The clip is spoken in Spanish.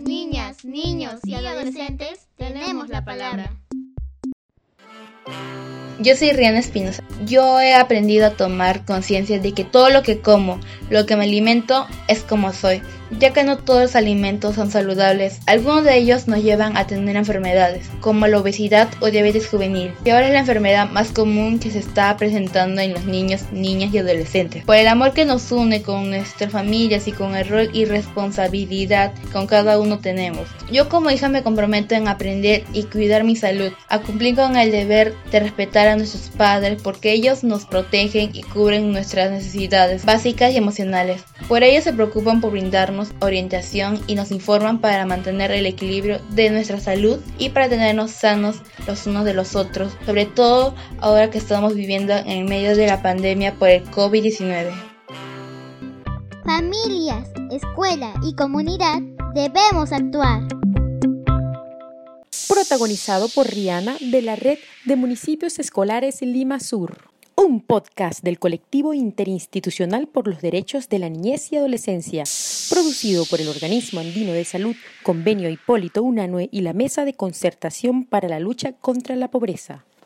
Niñas, niños y adolescentes tenemos la palabra. Yo soy Rihanna Espinosa. Yo he aprendido a tomar conciencia de que todo lo que como, lo que me alimento, es como soy ya que no todos los alimentos son saludables. Algunos de ellos nos llevan a tener enfermedades, como la obesidad o diabetes juvenil, que ahora es la enfermedad más común que se está presentando en los niños, niñas y adolescentes. Por el amor que nos une con nuestras familias y con el rol y responsabilidad que con cada uno tenemos. Yo como hija me comprometo en aprender y cuidar mi salud, a cumplir con el deber de respetar a nuestros padres porque ellos nos protegen y cubren nuestras necesidades básicas y emocionales. Por ello se preocupan por brindarnos orientación y nos informan para mantener el equilibrio de nuestra salud y para tenernos sanos los unos de los otros, sobre todo ahora que estamos viviendo en medio de la pandemia por el COVID-19. Familias, escuela y comunidad debemos actuar. Protagonizado por Rihanna de la Red de Municipios Escolares Lima Sur un podcast del colectivo interinstitucional por los derechos de la niñez y adolescencia, producido por el Organismo Andino de Salud, Convenio Hipólito Unanue y la Mesa de Concertación para la Lucha contra la Pobreza.